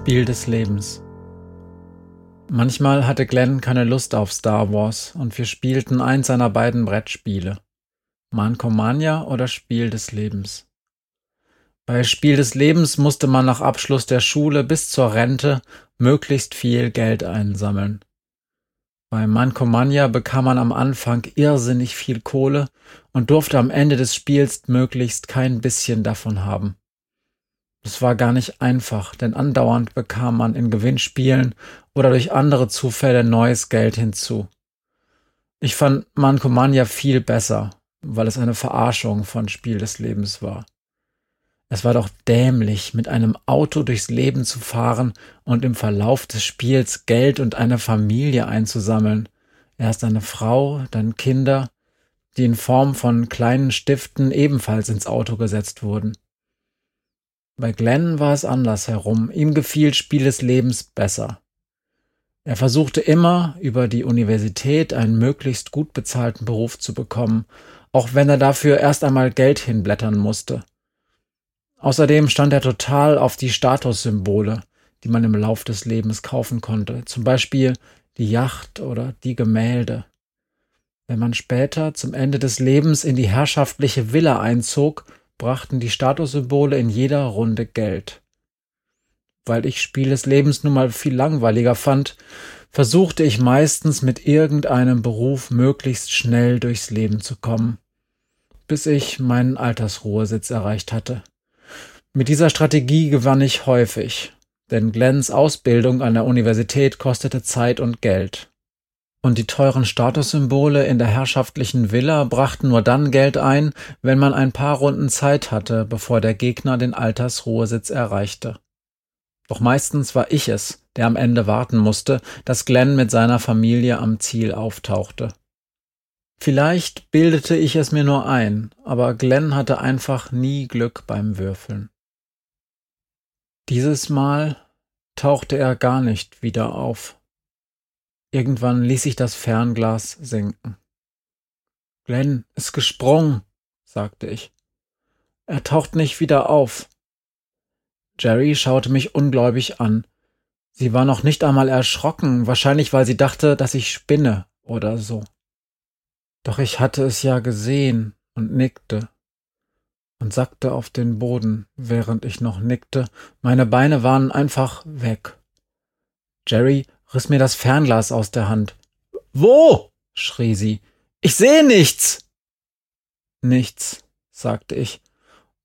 Spiel des Lebens. Manchmal hatte Glenn keine Lust auf Star Wars und wir spielten eins seiner beiden Brettspiele. Mankomania oder Spiel des Lebens. Bei Spiel des Lebens musste man nach Abschluss der Schule bis zur Rente möglichst viel Geld einsammeln. Bei Mankomania bekam man am Anfang irrsinnig viel Kohle und durfte am Ende des Spiels möglichst kein bisschen davon haben. Es war gar nicht einfach, denn andauernd bekam man in Gewinnspielen oder durch andere Zufälle neues Geld hinzu. Ich fand Mankomania viel besser, weil es eine Verarschung von Spiel des Lebens war. Es war doch dämlich, mit einem Auto durchs Leben zu fahren und im Verlauf des Spiels Geld und eine Familie einzusammeln. Erst eine Frau, dann Kinder, die in Form von kleinen Stiften ebenfalls ins Auto gesetzt wurden. Bei Glenn war es andersherum. Ihm gefiel Spiel des Lebens besser. Er versuchte immer, über die Universität einen möglichst gut bezahlten Beruf zu bekommen, auch wenn er dafür erst einmal Geld hinblättern musste. Außerdem stand er total auf die Statussymbole, die man im Lauf des Lebens kaufen konnte, zum Beispiel die Yacht oder die Gemälde. Wenn man später zum Ende des Lebens in die herrschaftliche Villa einzog, brachten die Statussymbole in jeder Runde Geld. Weil ich Spiel des Lebens nun mal viel langweiliger fand, versuchte ich meistens mit irgendeinem Beruf möglichst schnell durchs Leben zu kommen, bis ich meinen Altersruhesitz erreicht hatte. Mit dieser Strategie gewann ich häufig, denn Glens Ausbildung an der Universität kostete Zeit und Geld. Und die teuren Statussymbole in der herrschaftlichen Villa brachten nur dann Geld ein, wenn man ein paar Runden Zeit hatte, bevor der Gegner den Altersruhesitz erreichte. Doch meistens war ich es, der am Ende warten musste, dass Glenn mit seiner Familie am Ziel auftauchte. Vielleicht bildete ich es mir nur ein, aber Glenn hatte einfach nie Glück beim Würfeln. Dieses Mal tauchte er gar nicht wieder auf. Irgendwann ließ sich das Fernglas senken. Glenn ist gesprungen, sagte ich. Er taucht nicht wieder auf. Jerry schaute mich ungläubig an. Sie war noch nicht einmal erschrocken, wahrscheinlich weil sie dachte, dass ich spinne oder so. Doch ich hatte es ja gesehen und nickte und sackte auf den Boden, während ich noch nickte. Meine Beine waren einfach weg. Jerry riss mir das Fernglas aus der Hand. Wo? schrie sie. Ich sehe nichts. Nichts, sagte ich,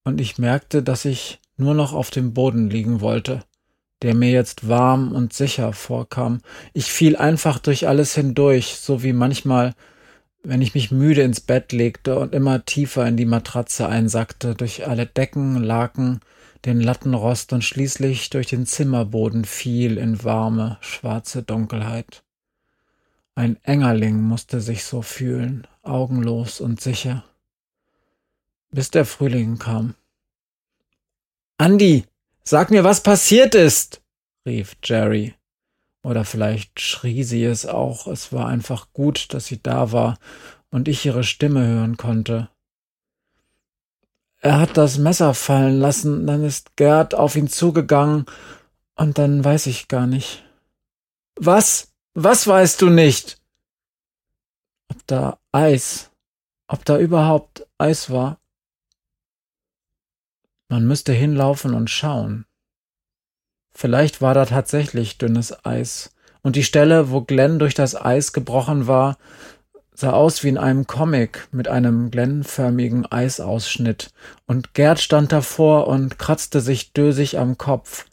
und ich merkte, dass ich nur noch auf dem Boden liegen wollte, der mir jetzt warm und sicher vorkam. Ich fiel einfach durch alles hindurch, so wie manchmal, wenn ich mich müde ins Bett legte und immer tiefer in die Matratze einsackte, durch alle Decken, Laken, den Lattenrost und schließlich durch den Zimmerboden fiel in warme, schwarze Dunkelheit. Ein Engerling musste sich so fühlen, augenlos und sicher. Bis der Frühling kam. Andi, sag mir, was passiert ist, rief Jerry. Oder vielleicht schrie sie es auch, es war einfach gut, dass sie da war und ich ihre Stimme hören konnte. Er hat das Messer fallen lassen, dann ist Gerd auf ihn zugegangen, und dann weiß ich gar nicht. Was? Was weißt du nicht? Ob da Eis, ob da überhaupt Eis war? Man müsste hinlaufen und schauen. Vielleicht war da tatsächlich dünnes Eis, und die Stelle, wo Glenn durch das Eis gebrochen war, sah aus wie in einem Comic mit einem glennförmigen Eisausschnitt, und Gerd stand davor und kratzte sich dösig am Kopf,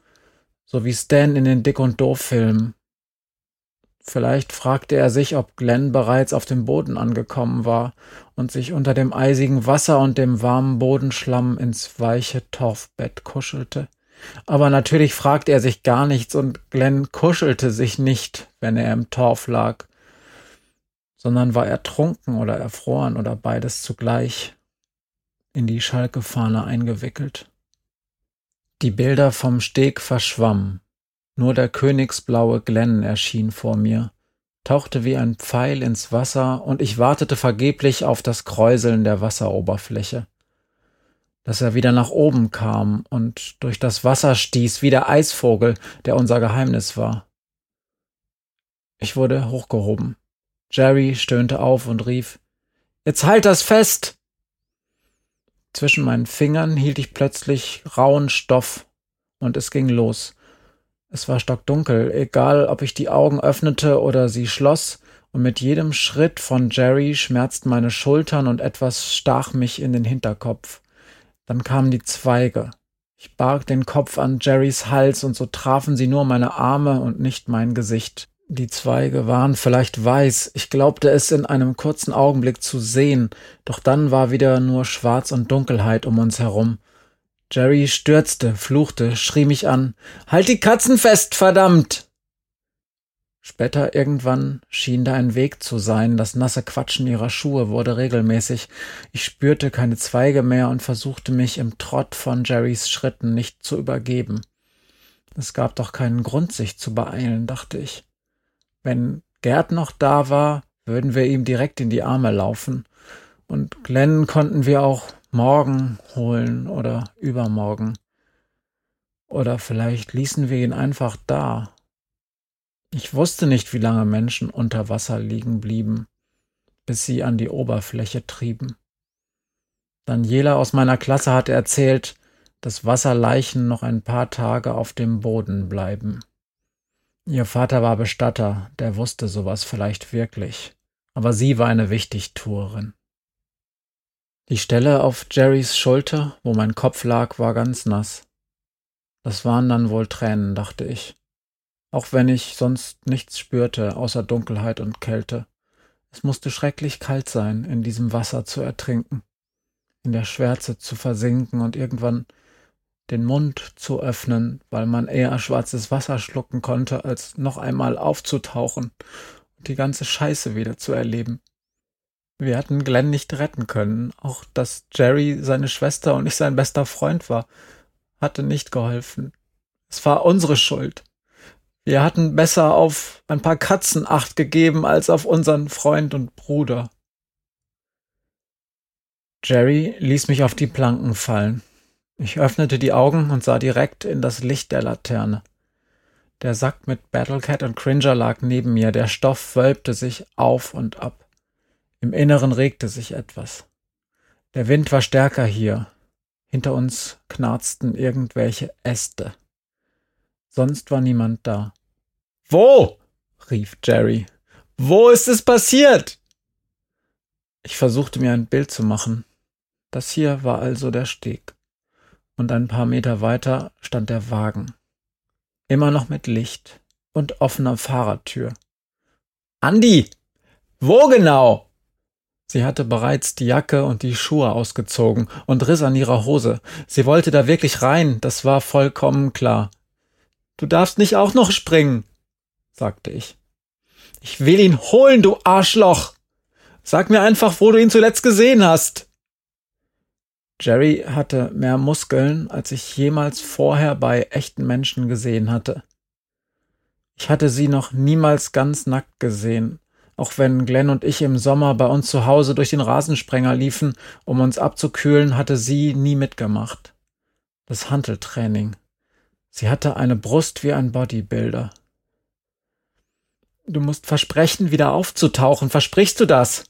so wie Stan in den Dick und Doof Filmen. Vielleicht fragte er sich, ob Glenn bereits auf dem Boden angekommen war und sich unter dem eisigen Wasser und dem warmen Bodenschlamm ins weiche Torfbett kuschelte. Aber natürlich fragte er sich gar nichts und Glenn kuschelte sich nicht, wenn er im Torf lag, sondern war ertrunken oder erfroren oder beides zugleich in die Schalkefahne eingewickelt. Die Bilder vom Steg verschwammen. Nur der königsblaue Glenn erschien vor mir, tauchte wie ein Pfeil ins Wasser, und ich wartete vergeblich auf das Kräuseln der Wasseroberfläche. Dass er wieder nach oben kam und durch das Wasser stieß wie der Eisvogel, der unser Geheimnis war. Ich wurde hochgehoben. Jerry stöhnte auf und rief Jetzt halt das fest. Zwischen meinen Fingern hielt ich plötzlich rauen Stoff, und es ging los. Es war stockdunkel, egal ob ich die Augen öffnete oder sie schloss, und mit jedem Schritt von Jerry schmerzten meine Schultern und etwas stach mich in den Hinterkopf. Dann kamen die Zweige. Ich barg den Kopf an Jerrys Hals, und so trafen sie nur meine Arme und nicht mein Gesicht. Die Zweige waren vielleicht weiß, ich glaubte es in einem kurzen Augenblick zu sehen, doch dann war wieder nur Schwarz und Dunkelheit um uns herum. Jerry stürzte, fluchte, schrie mich an. Halt die Katzen fest, verdammt! Später irgendwann schien da ein Weg zu sein, das nasse Quatschen ihrer Schuhe wurde regelmäßig. Ich spürte keine Zweige mehr und versuchte mich im Trott von Jerrys Schritten nicht zu übergeben. Es gab doch keinen Grund, sich zu beeilen, dachte ich. Wenn Gerd noch da war, würden wir ihm direkt in die Arme laufen. Und Glenn konnten wir auch morgen holen oder übermorgen. Oder vielleicht ließen wir ihn einfach da. Ich wusste nicht, wie lange Menschen unter Wasser liegen blieben, bis sie an die Oberfläche trieben. Daniela aus meiner Klasse hatte erzählt, dass Wasserleichen noch ein paar Tage auf dem Boden bleiben. Ihr Vater war Bestatter, der wusste sowas vielleicht wirklich, aber sie war eine Wichtigtuerin. Die Stelle auf Jerrys Schulter, wo mein Kopf lag, war ganz nass. Das waren dann wohl Tränen, dachte ich. Auch wenn ich sonst nichts spürte, außer Dunkelheit und Kälte. Es musste schrecklich kalt sein, in diesem Wasser zu ertrinken, in der Schwärze zu versinken und irgendwann den Mund zu öffnen, weil man eher schwarzes Wasser schlucken konnte, als noch einmal aufzutauchen und die ganze Scheiße wieder zu erleben. Wir hatten Glenn nicht retten können. Auch dass Jerry seine Schwester und ich sein bester Freund war, hatte nicht geholfen. Es war unsere Schuld. Wir hatten besser auf ein paar Katzen acht gegeben als auf unseren Freund und Bruder. Jerry ließ mich auf die Planken fallen. Ich öffnete die Augen und sah direkt in das Licht der Laterne. Der Sack mit Battlecat und Cringer lag neben mir, der Stoff wölbte sich auf und ab. Im Inneren regte sich etwas. Der Wind war stärker hier. Hinter uns knarzten irgendwelche Äste. Sonst war niemand da. Wo? rief Jerry. Wo ist es passiert? Ich versuchte mir ein Bild zu machen. Das hier war also der Steg und ein paar Meter weiter stand der Wagen. Immer noch mit Licht und offener Fahrertür. Andi! Wo genau? Sie hatte bereits die Jacke und die Schuhe ausgezogen und riss an ihrer Hose. Sie wollte da wirklich rein, das war vollkommen klar. Du darfst nicht auch noch springen, sagte ich. Ich will ihn holen, du Arschloch. Sag mir einfach, wo du ihn zuletzt gesehen hast. Jerry hatte mehr Muskeln, als ich jemals vorher bei echten Menschen gesehen hatte. Ich hatte sie noch niemals ganz nackt gesehen, auch wenn Glenn und ich im Sommer bei uns zu Hause durch den Rasensprenger liefen, um uns abzukühlen, hatte sie nie mitgemacht. Das Hanteltraining. Sie hatte eine Brust wie ein Bodybuilder. Du musst versprechen, wieder aufzutauchen. Versprichst du das?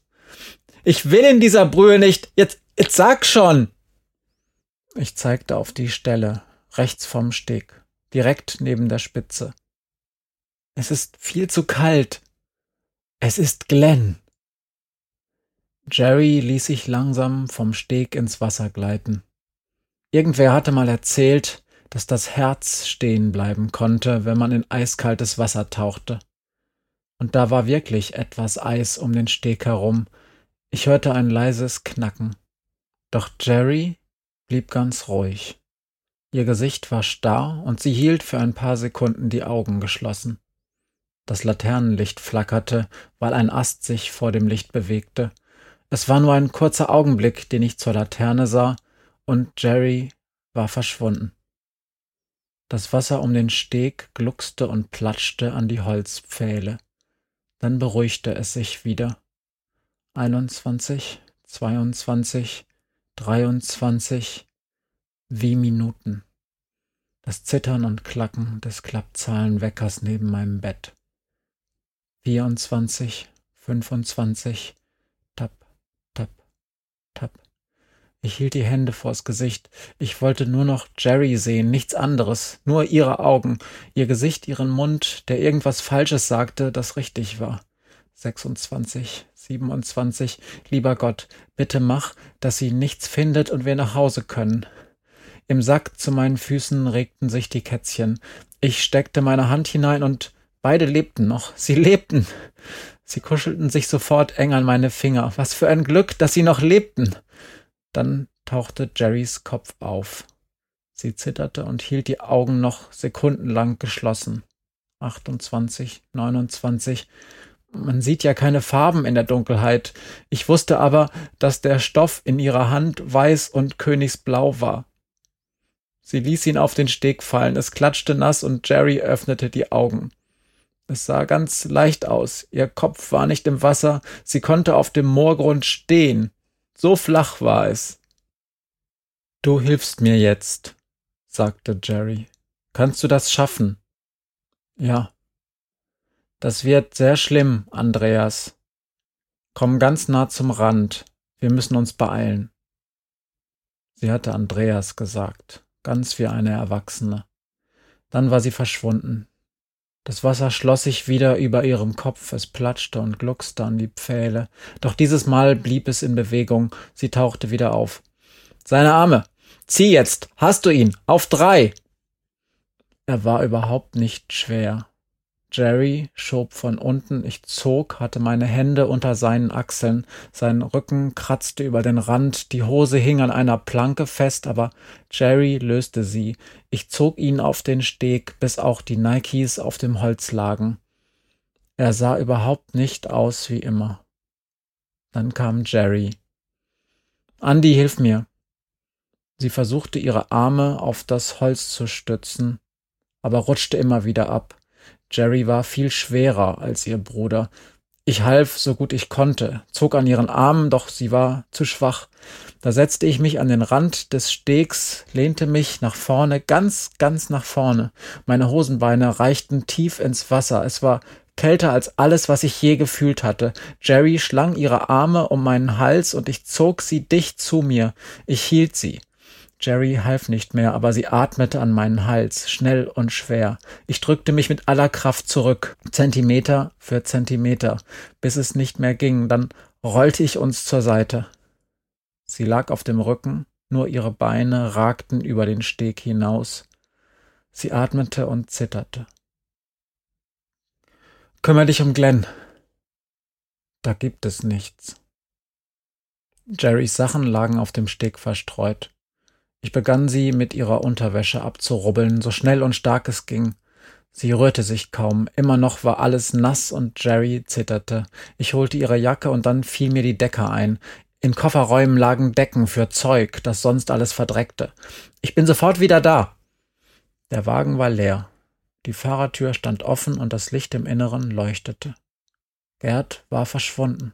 Ich will in dieser Brühe nicht. Jetzt, jetzt sag schon. Ich zeigte auf die Stelle, rechts vom Steg, direkt neben der Spitze. Es ist viel zu kalt. Es ist Glenn. Jerry ließ sich langsam vom Steg ins Wasser gleiten. Irgendwer hatte mal erzählt, dass das Herz stehen bleiben konnte, wenn man in eiskaltes Wasser tauchte. Und da war wirklich etwas Eis um den Steg herum. Ich hörte ein leises Knacken. Doch Jerry blieb ganz ruhig. Ihr Gesicht war starr und sie hielt für ein paar Sekunden die Augen geschlossen. Das Laternenlicht flackerte, weil ein Ast sich vor dem Licht bewegte. Es war nur ein kurzer Augenblick, den ich zur Laterne sah, und Jerry war verschwunden. Das Wasser um den Steg gluckste und platschte an die Holzpfähle. Dann beruhigte es sich wieder. Einundzwanzig, zweiundzwanzig, dreiundzwanzig, wie Minuten. Das Zittern und Klacken des Klappzahlenweckers neben meinem Bett. Vierundzwanzig, fünfundzwanzig, tap, tap, tap. Ich hielt die Hände vors Gesicht. Ich wollte nur noch Jerry sehen, nichts anderes, nur ihre Augen, ihr Gesicht, ihren Mund, der irgendwas Falsches sagte, das richtig war. 26, 27, lieber Gott, bitte mach, dass sie nichts findet und wir nach Hause können. Im Sack zu meinen Füßen regten sich die Kätzchen. Ich steckte meine Hand hinein und beide lebten noch. Sie lebten. Sie kuschelten sich sofort eng an meine Finger. Was für ein Glück, dass sie noch lebten. Dann tauchte Jerrys Kopf auf. Sie zitterte und hielt die Augen noch sekundenlang geschlossen. 28, 29. Man sieht ja keine Farben in der Dunkelheit. Ich wusste aber, dass der Stoff in ihrer Hand weiß und königsblau war. Sie ließ ihn auf den Steg fallen, es klatschte nass und Jerry öffnete die Augen. Es sah ganz leicht aus, ihr Kopf war nicht im Wasser, sie konnte auf dem Moorgrund stehen. So flach war es. Du hilfst mir jetzt, sagte Jerry. Kannst du das schaffen? Ja. Das wird sehr schlimm, Andreas. Komm ganz nah zum Rand. Wir müssen uns beeilen. Sie hatte Andreas gesagt ganz wie eine Erwachsene. Dann war sie verschwunden. Das Wasser schloss sich wieder über ihrem Kopf, es platschte und gluckste an die Pfähle, doch dieses Mal blieb es in Bewegung, sie tauchte wieder auf. Seine Arme. Zieh jetzt. Hast du ihn. Auf drei. Er war überhaupt nicht schwer. Jerry schob von unten, ich zog, hatte meine Hände unter seinen Achseln, sein Rücken kratzte über den Rand, die Hose hing an einer Planke fest, aber Jerry löste sie. Ich zog ihn auf den Steg, bis auch die Nikes auf dem Holz lagen. Er sah überhaupt nicht aus wie immer. Dann kam Jerry. Andy, hilf mir. Sie versuchte ihre Arme auf das Holz zu stützen, aber rutschte immer wieder ab. Jerry war viel schwerer als ihr Bruder. Ich half so gut ich konnte, zog an ihren Armen, doch sie war zu schwach. Da setzte ich mich an den Rand des Stegs, lehnte mich nach vorne, ganz, ganz nach vorne. Meine Hosenbeine reichten tief ins Wasser. Es war kälter als alles, was ich je gefühlt hatte. Jerry schlang ihre Arme um meinen Hals und ich zog sie dicht zu mir. Ich hielt sie. Jerry half nicht mehr, aber sie atmete an meinen Hals, schnell und schwer. Ich drückte mich mit aller Kraft zurück, Zentimeter für Zentimeter, bis es nicht mehr ging, dann rollte ich uns zur Seite. Sie lag auf dem Rücken, nur ihre Beine ragten über den Steg hinaus. Sie atmete und zitterte. Kümmer dich um Glenn. Da gibt es nichts. Jerrys Sachen lagen auf dem Steg verstreut. Ich begann sie mit ihrer Unterwäsche abzurubbeln, so schnell und stark es ging. Sie rührte sich kaum, immer noch war alles nass und Jerry zitterte. Ich holte ihre Jacke und dann fiel mir die Decke ein. In Kofferräumen lagen Decken für Zeug, das sonst alles verdreckte. Ich bin sofort wieder da. Der Wagen war leer. Die Fahrertür stand offen und das Licht im Inneren leuchtete. Gerd war verschwunden.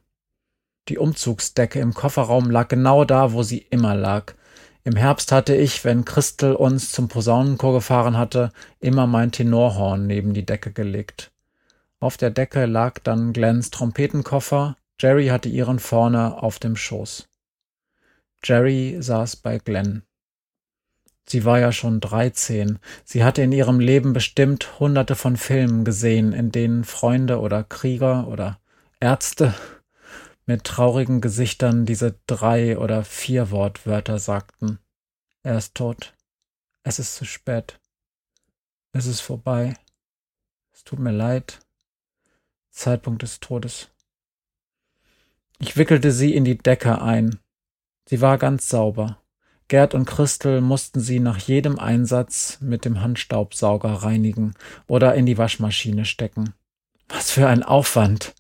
Die Umzugsdecke im Kofferraum lag genau da, wo sie immer lag. Im Herbst hatte ich, wenn Christel uns zum Posaunenchor gefahren hatte, immer mein Tenorhorn neben die Decke gelegt. Auf der Decke lag dann Glens Trompetenkoffer, Jerry hatte ihren vorne auf dem Schoß. Jerry saß bei Glenn. Sie war ja schon dreizehn. Sie hatte in ihrem Leben bestimmt hunderte von Filmen gesehen, in denen Freunde oder Krieger oder Ärzte mit traurigen Gesichtern diese drei oder vier Wortwörter sagten. Er ist tot. Es ist zu spät. Es ist vorbei. Es tut mir leid. Zeitpunkt des Todes. Ich wickelte sie in die Decke ein. Sie war ganz sauber. Gerd und Christel mussten sie nach jedem Einsatz mit dem Handstaubsauger reinigen oder in die Waschmaschine stecken. Was für ein Aufwand.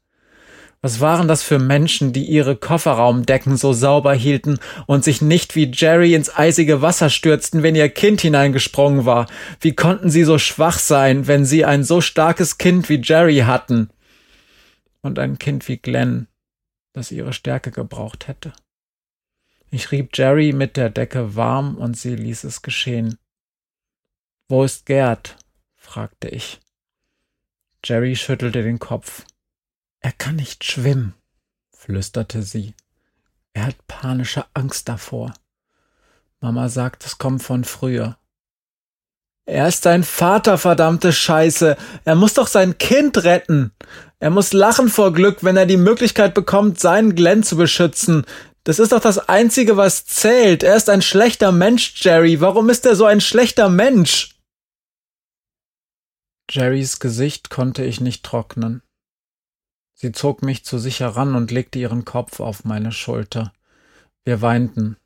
Was waren das für Menschen, die ihre Kofferraumdecken so sauber hielten und sich nicht wie Jerry ins eisige Wasser stürzten, wenn ihr Kind hineingesprungen war? Wie konnten sie so schwach sein, wenn sie ein so starkes Kind wie Jerry hatten? Und ein Kind wie Glenn, das ihre Stärke gebraucht hätte. Ich rieb Jerry mit der Decke warm und sie ließ es geschehen. Wo ist Gerd? fragte ich. Jerry schüttelte den Kopf. Er kann nicht schwimmen, flüsterte sie. Er hat panische Angst davor. Mama sagt, es kommt von früher. Er ist sein Vater, verdammte Scheiße. Er muss doch sein Kind retten. Er muss lachen vor Glück, wenn er die Möglichkeit bekommt, seinen Glenn zu beschützen. Das ist doch das Einzige, was zählt. Er ist ein schlechter Mensch, Jerry. Warum ist er so ein schlechter Mensch? Jerrys Gesicht konnte ich nicht trocknen. Sie zog mich zu sich heran und legte ihren Kopf auf meine Schulter. Wir weinten.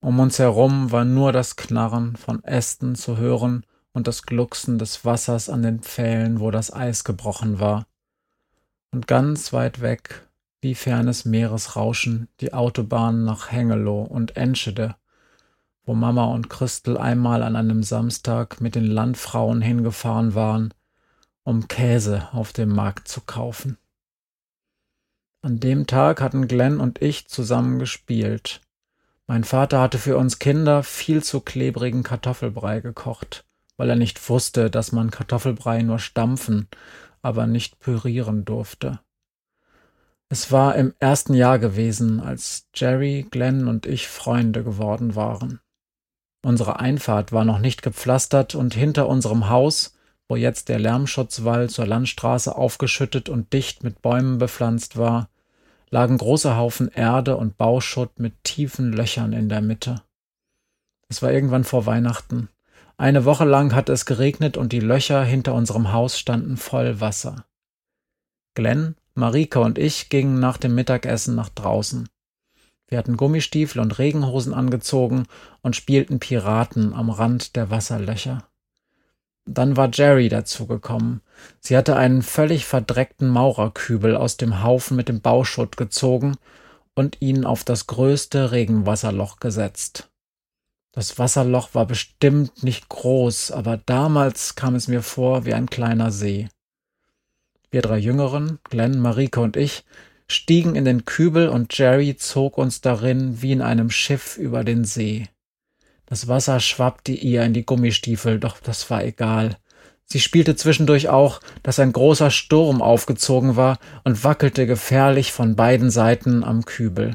Um uns herum war nur das Knarren von Ästen zu hören und das Glucksen des Wassers an den Pfählen, wo das Eis gebrochen war. Und ganz weit weg, wie fernes Meeresrauschen, die Autobahn nach Hengelo und Enschede, wo Mama und Christel einmal an einem Samstag mit den Landfrauen hingefahren waren, um Käse auf dem Markt zu kaufen. An dem Tag hatten Glenn und ich zusammen gespielt. Mein Vater hatte für uns Kinder viel zu klebrigen Kartoffelbrei gekocht, weil er nicht wusste, dass man Kartoffelbrei nur stampfen, aber nicht pürieren durfte. Es war im ersten Jahr gewesen, als Jerry, Glenn und ich Freunde geworden waren. Unsere Einfahrt war noch nicht gepflastert und hinter unserem Haus wo jetzt der Lärmschutzwall zur Landstraße aufgeschüttet und dicht mit Bäumen bepflanzt war, lagen große Haufen Erde und Bauschutt mit tiefen Löchern in der Mitte. Es war irgendwann vor Weihnachten. Eine Woche lang hatte es geregnet und die Löcher hinter unserem Haus standen voll Wasser. Glenn, Marike und ich gingen nach dem Mittagessen nach draußen. Wir hatten Gummistiefel und Regenhosen angezogen und spielten Piraten am Rand der Wasserlöcher. Dann war Jerry dazugekommen. Sie hatte einen völlig verdreckten Maurerkübel aus dem Haufen mit dem Bauschutt gezogen und ihn auf das größte Regenwasserloch gesetzt. Das Wasserloch war bestimmt nicht groß, aber damals kam es mir vor wie ein kleiner See. Wir drei Jüngeren, Glenn, Marike und ich, stiegen in den Kübel und Jerry zog uns darin wie in einem Schiff über den See. Das Wasser schwappte ihr in die Gummistiefel, doch das war egal. Sie spielte zwischendurch auch, dass ein großer Sturm aufgezogen war und wackelte gefährlich von beiden Seiten am Kübel.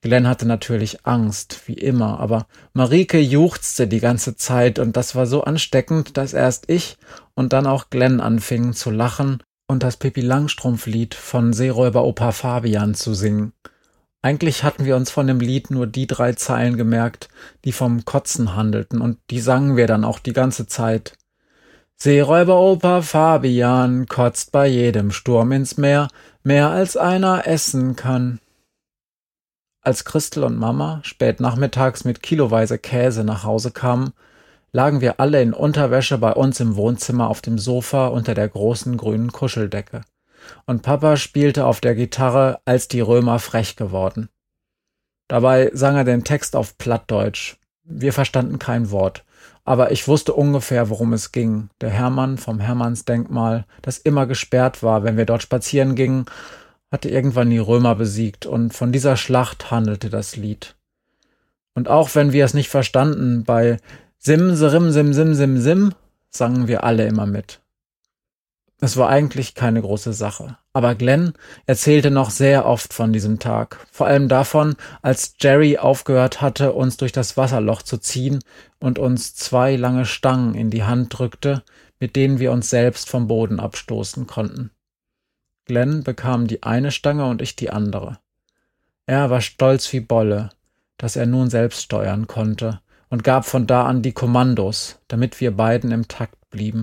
Glenn hatte natürlich Angst, wie immer, aber Marike juchzte die ganze Zeit und das war so ansteckend, dass erst ich und dann auch Glenn anfingen zu lachen und das Pippi Langstrumpf-Lied von Seeräuber Opa Fabian zu singen. Eigentlich hatten wir uns von dem Lied nur die drei Zeilen gemerkt, die vom Kotzen handelten, und die sangen wir dann auch die ganze Zeit. Seeräuberoper Fabian kotzt bei jedem Sturm ins Meer, mehr als einer essen kann. Als Christel und Mama spät nachmittags mit kiloweise Käse nach Hause kamen, lagen wir alle in Unterwäsche bei uns im Wohnzimmer auf dem Sofa unter der großen grünen Kuscheldecke und Papa spielte auf der Gitarre, als die Römer frech geworden. Dabei sang er den Text auf Plattdeutsch. Wir verstanden kein Wort, aber ich wusste ungefähr, worum es ging. Der Hermann vom Hermannsdenkmal, das immer gesperrt war, wenn wir dort spazieren gingen, hatte irgendwann die Römer besiegt, und von dieser Schlacht handelte das Lied. Und auch wenn wir es nicht verstanden, bei Sim, Sirim, Sim, Sim, Sim, Sim sangen wir alle immer mit. Es war eigentlich keine große Sache. Aber Glenn erzählte noch sehr oft von diesem Tag. Vor allem davon, als Jerry aufgehört hatte, uns durch das Wasserloch zu ziehen und uns zwei lange Stangen in die Hand drückte, mit denen wir uns selbst vom Boden abstoßen konnten. Glenn bekam die eine Stange und ich die andere. Er war stolz wie Bolle, dass er nun selbst steuern konnte und gab von da an die Kommandos, damit wir beiden im Takt blieben.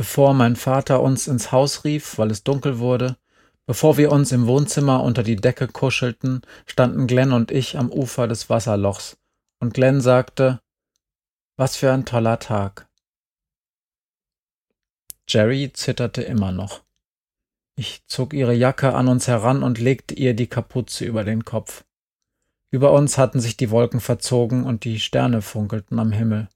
Bevor mein Vater uns ins Haus rief, weil es dunkel wurde, bevor wir uns im Wohnzimmer unter die Decke kuschelten, standen Glenn und ich am Ufer des Wasserlochs, und Glenn sagte, was für ein toller Tag. Jerry zitterte immer noch. Ich zog ihre Jacke an uns heran und legte ihr die Kapuze über den Kopf. Über uns hatten sich die Wolken verzogen und die Sterne funkelten am Himmel.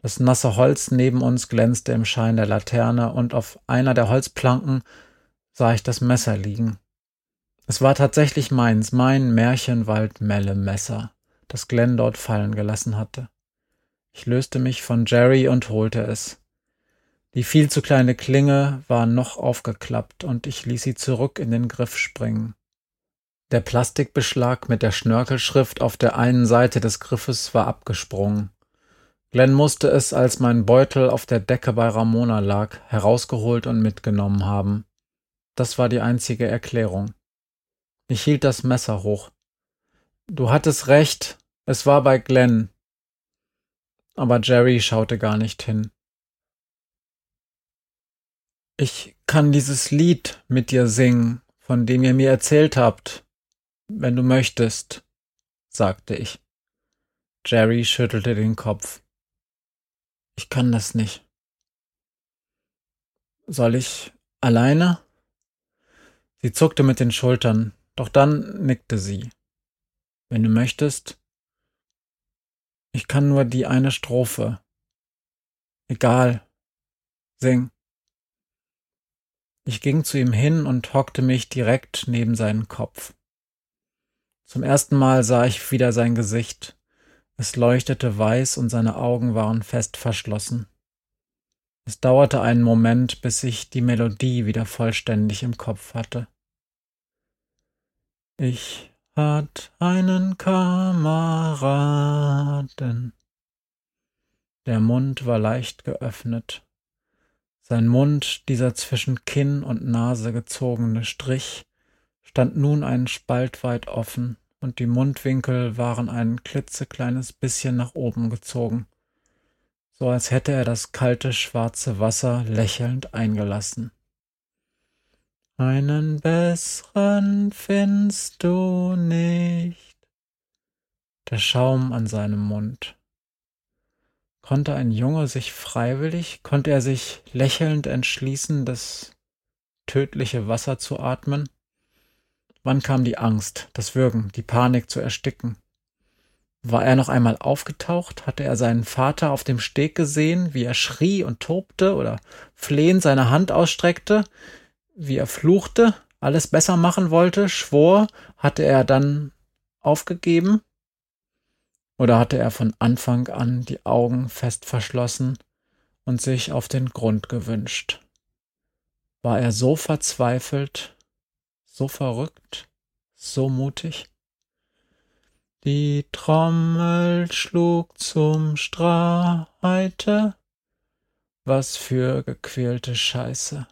Das nasse Holz neben uns glänzte im Schein der Laterne und auf einer der Holzplanken sah ich das Messer liegen. Es war tatsächlich meins, mein Märchenwald-Melle-Messer, das Glenn dort fallen gelassen hatte. Ich löste mich von Jerry und holte es. Die viel zu kleine Klinge war noch aufgeklappt und ich ließ sie zurück in den Griff springen. Der Plastikbeschlag mit der Schnörkelschrift auf der einen Seite des Griffes war abgesprungen. Glenn musste es, als mein Beutel auf der Decke bei Ramona lag, herausgeholt und mitgenommen haben. Das war die einzige Erklärung. Ich hielt das Messer hoch. Du hattest recht, es war bei Glenn. Aber Jerry schaute gar nicht hin. Ich kann dieses Lied mit dir singen, von dem ihr mir erzählt habt, wenn du möchtest, sagte ich. Jerry schüttelte den Kopf. Ich kann das nicht. Soll ich alleine? Sie zuckte mit den Schultern, doch dann nickte sie. Wenn du möchtest. Ich kann nur die eine Strophe. Egal. Sing. Ich ging zu ihm hin und hockte mich direkt neben seinen Kopf. Zum ersten Mal sah ich wieder sein Gesicht. Es leuchtete weiß und seine Augen waren fest verschlossen. Es dauerte einen Moment, bis ich die Melodie wieder vollständig im Kopf hatte. Ich hat einen Kameraden. Der Mund war leicht geöffnet. Sein Mund, dieser zwischen Kinn und Nase gezogene Strich, stand nun einen Spalt weit offen und die Mundwinkel waren ein klitzekleines bisschen nach oben gezogen, so als hätte er das kalte schwarze Wasser lächelnd eingelassen. Einen besseren findest du nicht. Der Schaum an seinem Mund. Konnte ein Junge sich freiwillig, konnte er sich lächelnd entschließen, das tödliche Wasser zu atmen? Wann kam die Angst, das Würgen, die Panik zu ersticken? War er noch einmal aufgetaucht? Hatte er seinen Vater auf dem Steg gesehen, wie er schrie und tobte oder flehend seine Hand ausstreckte, wie er fluchte, alles besser machen wollte, schwor, hatte er dann aufgegeben? Oder hatte er von Anfang an die Augen fest verschlossen und sich auf den Grund gewünscht? War er so verzweifelt, so verrückt, so mutig. Die Trommel schlug zum Streite. Was für gequälte Scheiße.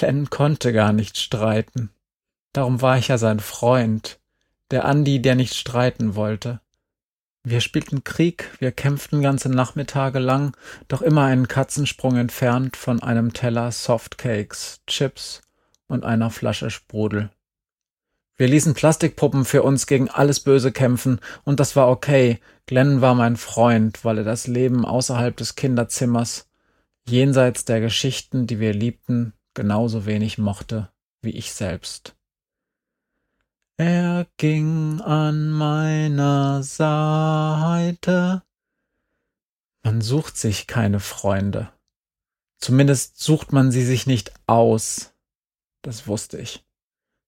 Len konnte gar nicht streiten. Darum war ich ja sein Freund, der Andi, der nicht streiten wollte. Wir spielten Krieg, wir kämpften ganze Nachmittage lang, doch immer einen Katzensprung entfernt von einem Teller Softcakes, Chips und einer Flasche Sprudel. Wir ließen Plastikpuppen für uns gegen alles Böse kämpfen, und das war okay. Glenn war mein Freund, weil er das Leben außerhalb des Kinderzimmers, jenseits der Geschichten, die wir liebten, genauso wenig mochte wie ich selbst. Er ging an meiner Seite. Man sucht sich keine Freunde. Zumindest sucht man sie sich nicht aus. Das wusste ich.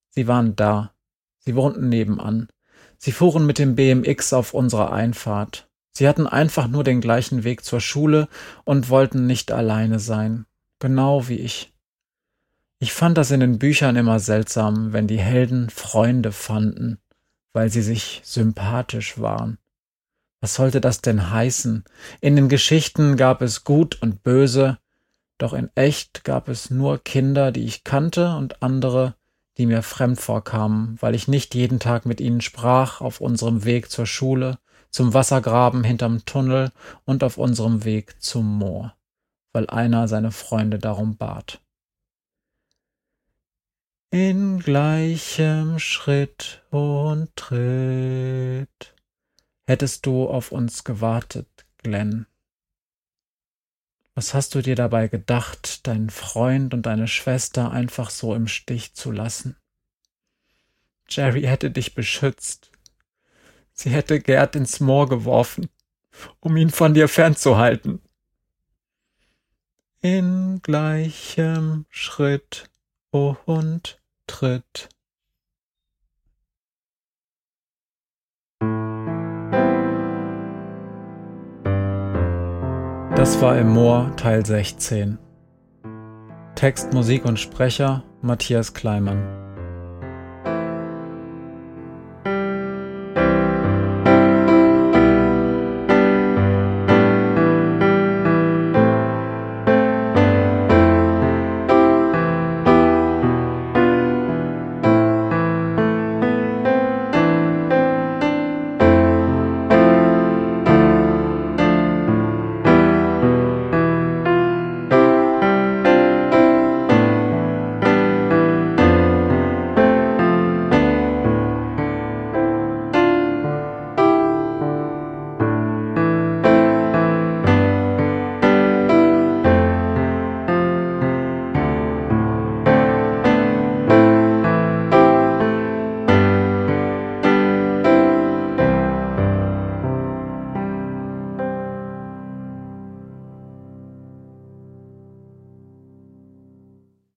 Sie waren da. Sie wohnten nebenan. Sie fuhren mit dem BMX auf unserer Einfahrt. Sie hatten einfach nur den gleichen Weg zur Schule und wollten nicht alleine sein. Genau wie ich. Ich fand das in den Büchern immer seltsam, wenn die Helden Freunde fanden, weil sie sich sympathisch waren. Was sollte das denn heißen? In den Geschichten gab es Gut und Böse, doch in echt gab es nur Kinder, die ich kannte und andere, die mir fremd vorkamen, weil ich nicht jeden Tag mit ihnen sprach auf unserem Weg zur Schule, zum Wassergraben hinterm Tunnel und auf unserem Weg zum Moor, weil einer seine Freunde darum bat. In gleichem Schritt und Tritt hättest du auf uns gewartet, Glenn. Was hast du dir dabei gedacht, deinen Freund und deine Schwester einfach so im Stich zu lassen? Jerry hätte dich beschützt. Sie hätte Gerd ins Moor geworfen, um ihn von dir fernzuhalten. In gleichem Schritt und Tritt. Das war im Moor Teil 16. Text, Musik und Sprecher Matthias Kleimann.